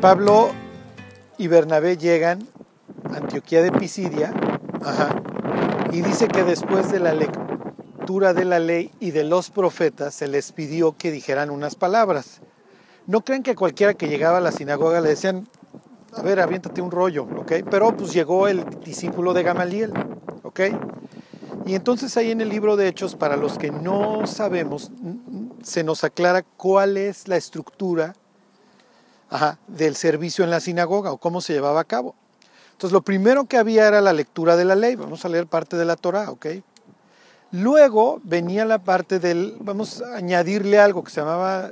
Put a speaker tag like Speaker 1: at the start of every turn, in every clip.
Speaker 1: Pablo y Bernabé llegan a Antioquía de Pisidia y dice que después de la lectura de la ley y de los profetas se les pidió que dijeran unas palabras. No crean que cualquiera que llegaba a la sinagoga le decían, a ver, aviéntate un rollo, ¿ok? Pero pues llegó el discípulo de Gamaliel, ¿ok? Y entonces ahí en el libro de Hechos, para los que no sabemos, se nos aclara cuál es la estructura del servicio en la sinagoga o cómo se llevaba a cabo. Entonces lo primero que había era la lectura de la ley, vamos a leer parte de la Torah, ¿ok? Luego venía la parte del, vamos a añadirle algo que se llamaba,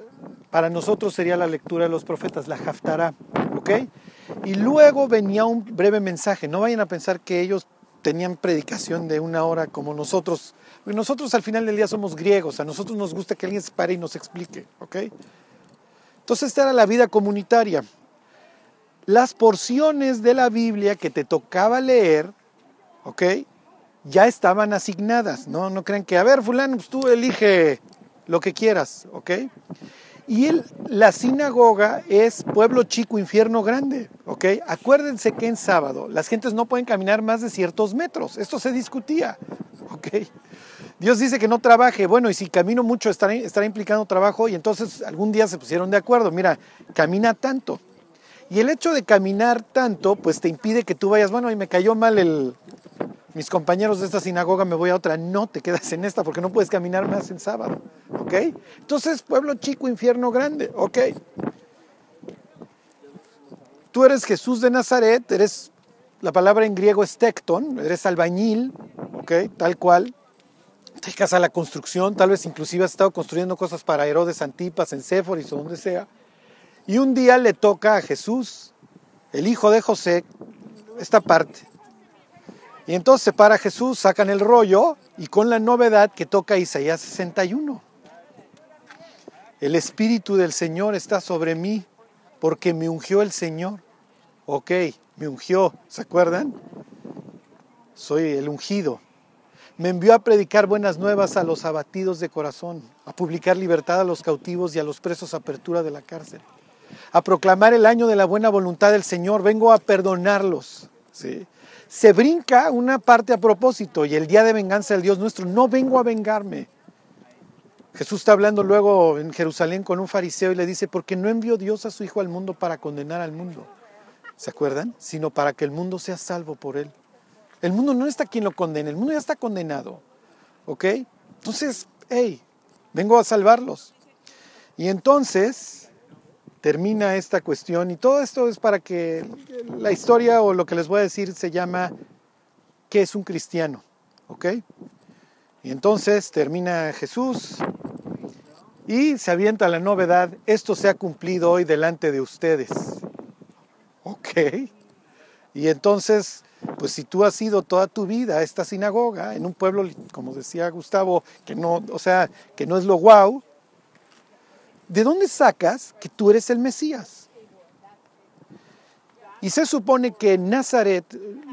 Speaker 1: para nosotros sería la lectura de los profetas, la Haftarah, ¿ok? Y luego venía un breve mensaje, no vayan a pensar que ellos tenían predicación de una hora como nosotros. Nosotros al final del día somos griegos, a nosotros nos gusta que alguien se pare y nos explique, ¿ok? Entonces esta era la vida comunitaria. Las porciones de la Biblia que te tocaba leer, ¿ok? Ya estaban asignadas, ¿no? No crean que, a ver, fulano, pues tú elige lo que quieras, ¿ok? Y la sinagoga es pueblo chico, infierno grande, ¿ok? Acuérdense que en sábado las gentes no pueden caminar más de ciertos metros, esto se discutía, ¿ok? Dios dice que no trabaje, bueno, y si camino mucho estará, implicando trabajo y entonces algún día se pusieron de acuerdo, mira, camina tanto. Y el hecho de caminar tanto, pues te impide que tú vayas, bueno, y me cayó mal el, mis compañeros de esta sinagoga, me voy a otra. No, te quedas en esta porque no puedes caminar más en sábado. ¿Ok? Entonces, pueblo chico, infierno grande. ¿Ok? Tú eres Jesús de Nazaret, eres, la palabra en griego es tecton, eres albañil, ¿ok? Tal cual. Dedicas a la construcción, tal vez inclusive has estado construyendo cosas para Herodes Antipas, en Séforis o donde sea. Y un día le toca a Jesús, el hijo de José, esta parte. Y entonces se para Jesús, sacan el rollo y con la novedad que toca Isaías 61. El Espíritu del Señor está sobre mí porque me ungió el Señor. Ok, me ungió, ¿se acuerdan? Soy el ungido. Me envió a predicar buenas nuevas a los abatidos de corazón, a publicar libertad a los cautivos y a los presos apertura de la cárcel, a proclamar el año de la buena voluntad del Señor. Vengo a perdonarlos. ¿sí? se brinca una parte a propósito y el día de venganza del Dios nuestro, no vengo a vengarme. Jesús está hablando luego en Jerusalén con un fariseo y le dice, porque no envió Dios a su Hijo al mundo para condenar al mundo, ¿se acuerdan? Sino para que el mundo sea salvo por él. El mundo no está quien lo condene, el mundo ya está condenado, ¿ok? Entonces, hey, vengo a salvarlos. Y entonces, termina esta cuestión y todo esto es para que la historia o lo que les voy a decir se llama ¿qué es un cristiano? ¿Ok? Y entonces termina Jesús y se avienta la novedad, esto se ha cumplido hoy delante de ustedes. ¿Ok? Y entonces, pues si tú has ido toda tu vida a esta sinagoga, en un pueblo, como decía Gustavo, que no, o sea, que no es lo guau, ¿de dónde sacas que tú eres el Mesías? Y se supone que en Nazaret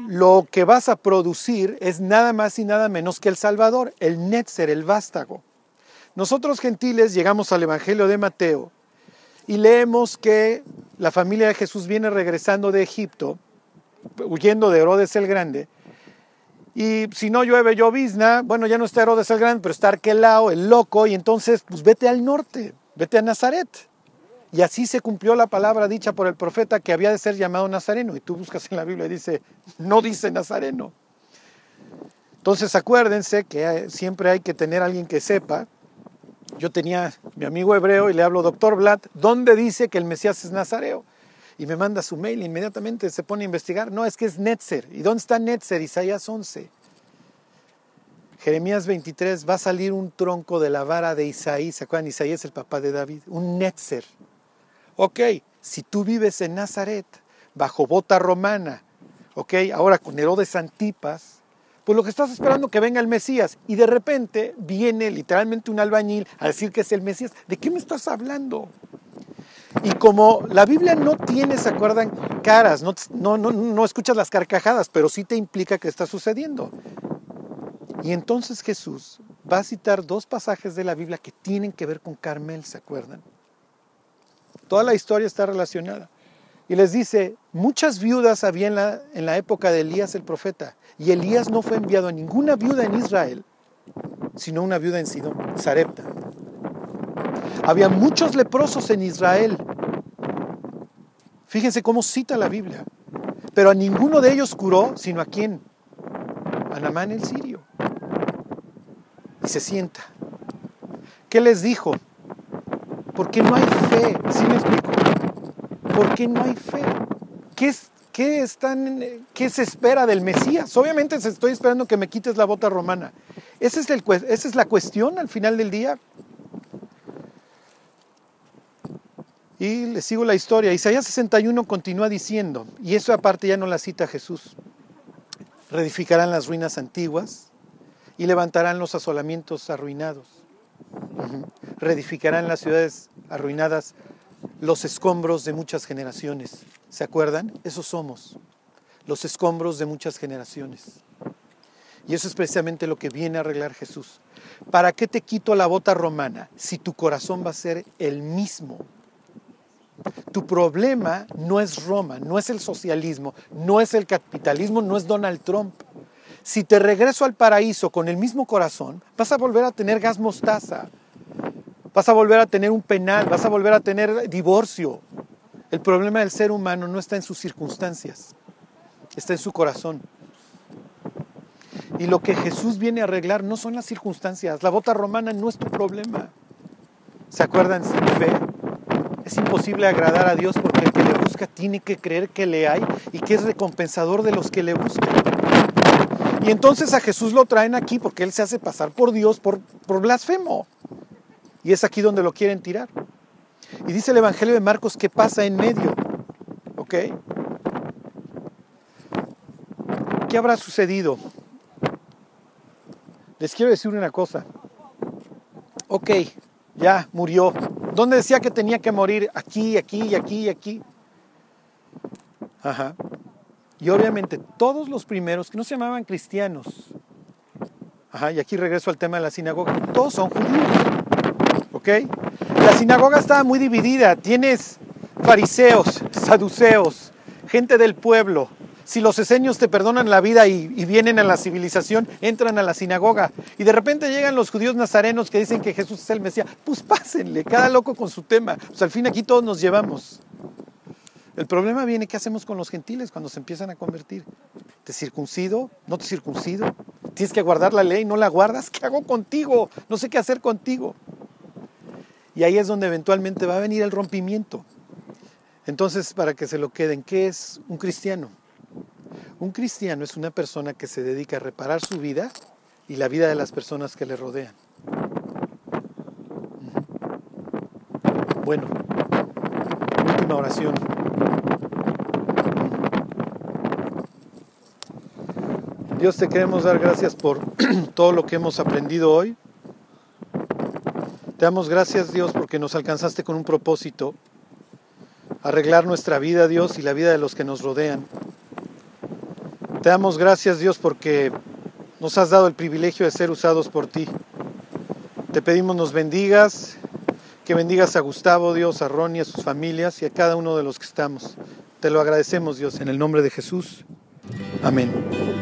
Speaker 1: lo que vas a producir es nada más y nada menos que el Salvador, el Netzer, el vástago. Nosotros gentiles llegamos al Evangelio de Mateo y leemos que la familia de Jesús viene regresando de Egipto, huyendo de Herodes el Grande, y si no llueve, llovizna, bueno, ya no está Herodes el Grande, pero está Arquelao, el loco, y entonces, pues vete al norte, vete a Nazaret. Y así se cumplió la palabra dicha por el profeta que había de ser llamado Nazareno. Y tú buscas en la Biblia y dice, no dice Nazareno. Entonces acuérdense que siempre hay que tener alguien que sepa. Yo tenía mi amigo hebreo y le hablo, doctor Vlad, ¿dónde dice que el Mesías es Nazareo? Y me manda su mail, inmediatamente se pone a investigar. No, es que es Netzer. ¿Y dónde está Netzer? Isaías 11. Jeremías 23, va a salir un tronco de la vara de Isaí, ¿se acuerdan? Isaí es el papá de David, un Netzer. Ok, si tú vives en Nazaret, bajo bota romana, ok, ahora con Herodes Antipas, pues lo que estás esperando es que venga el Mesías y de repente viene literalmente un albañil a decir que es el Mesías. ¿De qué me estás hablando? Y como la Biblia no tiene, ¿se acuerdan? Caras, no, no, no, no escuchas las carcajadas, pero sí te implica que está sucediendo. Y entonces Jesús va a citar dos pasajes de la Biblia que tienen que ver con Carmel, ¿se acuerdan? Toda la historia está relacionada. Y les dice, muchas viudas había en la, en la época de Elías el profeta, y Elías no fue enviado a ninguna viuda en Israel, sino una viuda en Sidón, Sarepta. Había muchos leprosos en Israel. Fíjense cómo cita la Biblia. Pero a ninguno de ellos curó, sino a quién? A Namán el sirio. Y se sienta. ¿Qué les dijo? Porque no hay fe. ¿Sí me explico? Porque no hay fe. ¿Qué, es, qué, están, ¿Qué se espera del Mesías? Obviamente estoy esperando que me quites la bota romana. ¿Esa es, esa es la cuestión al final del día. Y les sigo la historia. Isaías 61 continúa diciendo, y eso aparte ya no la cita Jesús, reedificarán las ruinas antiguas y levantarán los asolamientos arruinados. Reedificarán las ciudades arruinadas los escombros de muchas generaciones. ¿Se acuerdan? Esos somos, los escombros de muchas generaciones. Y eso es precisamente lo que viene a arreglar Jesús. ¿Para qué te quito la bota romana si tu corazón va a ser el mismo? Tu problema no es Roma, no es el socialismo, no es el capitalismo, no es Donald Trump. Si te regreso al paraíso con el mismo corazón, vas a volver a tener gas mostaza, vas a volver a tener un penal, vas a volver a tener divorcio. El problema del ser humano no está en sus circunstancias, está en su corazón. Y lo que Jesús viene a arreglar no son las circunstancias. La bota romana no es tu problema. ¿Se acuerdan sin fe? Es imposible agradar a Dios porque el que le busca tiene que creer que le hay y que es recompensador de los que le buscan. Y entonces a Jesús lo traen aquí porque él se hace pasar por Dios, por, por blasfemo. Y es aquí donde lo quieren tirar. Y dice el Evangelio de Marcos que pasa en medio. ¿Ok? ¿Qué habrá sucedido? Les quiero decir una cosa. Ok, ya murió. ¿Dónde decía que tenía que morir? Aquí, aquí, aquí, aquí. Ajá. Y obviamente todos los primeros que no se llamaban cristianos, ajá, y aquí regreso al tema de la sinagoga, todos son judíos. ¿Ok? La sinagoga estaba muy dividida. Tienes fariseos, saduceos, gente del pueblo, si los esenios te perdonan la vida y, vienen a la civilización, entran a la sinagoga. Y de repente llegan los judíos nazarenos que dicen que Jesús es el Mesías. Pues pásenle, cada loco con su tema. Pues al fin aquí todos nos llevamos. El problema viene, ¿qué hacemos con los gentiles cuando se empiezan a convertir? ¿Te circuncido? ¿No te circuncido? ¿Tienes que guardar la ley? ¿No la guardas? ¿Qué hago contigo? No sé qué hacer contigo. Y ahí es donde eventualmente va a venir el rompimiento. Entonces, para que se lo queden, ¿qué es un cristiano? Un cristiano es una persona que se dedica a reparar su vida y la vida de las personas que le rodean. Bueno, última oración. Dios te queremos dar gracias por todo lo que hemos aprendido hoy. Te damos gracias Dios porque nos alcanzaste con un propósito, arreglar nuestra vida Dios y la vida de los que nos rodean. Te damos gracias Dios porque nos has dado el privilegio de ser usados por ti. Te pedimos nos bendigas, que bendigas a Gustavo Dios, a Ronnie, a sus familias y a cada uno de los que estamos. Te lo agradecemos Dios en el nombre de Jesús. Amén.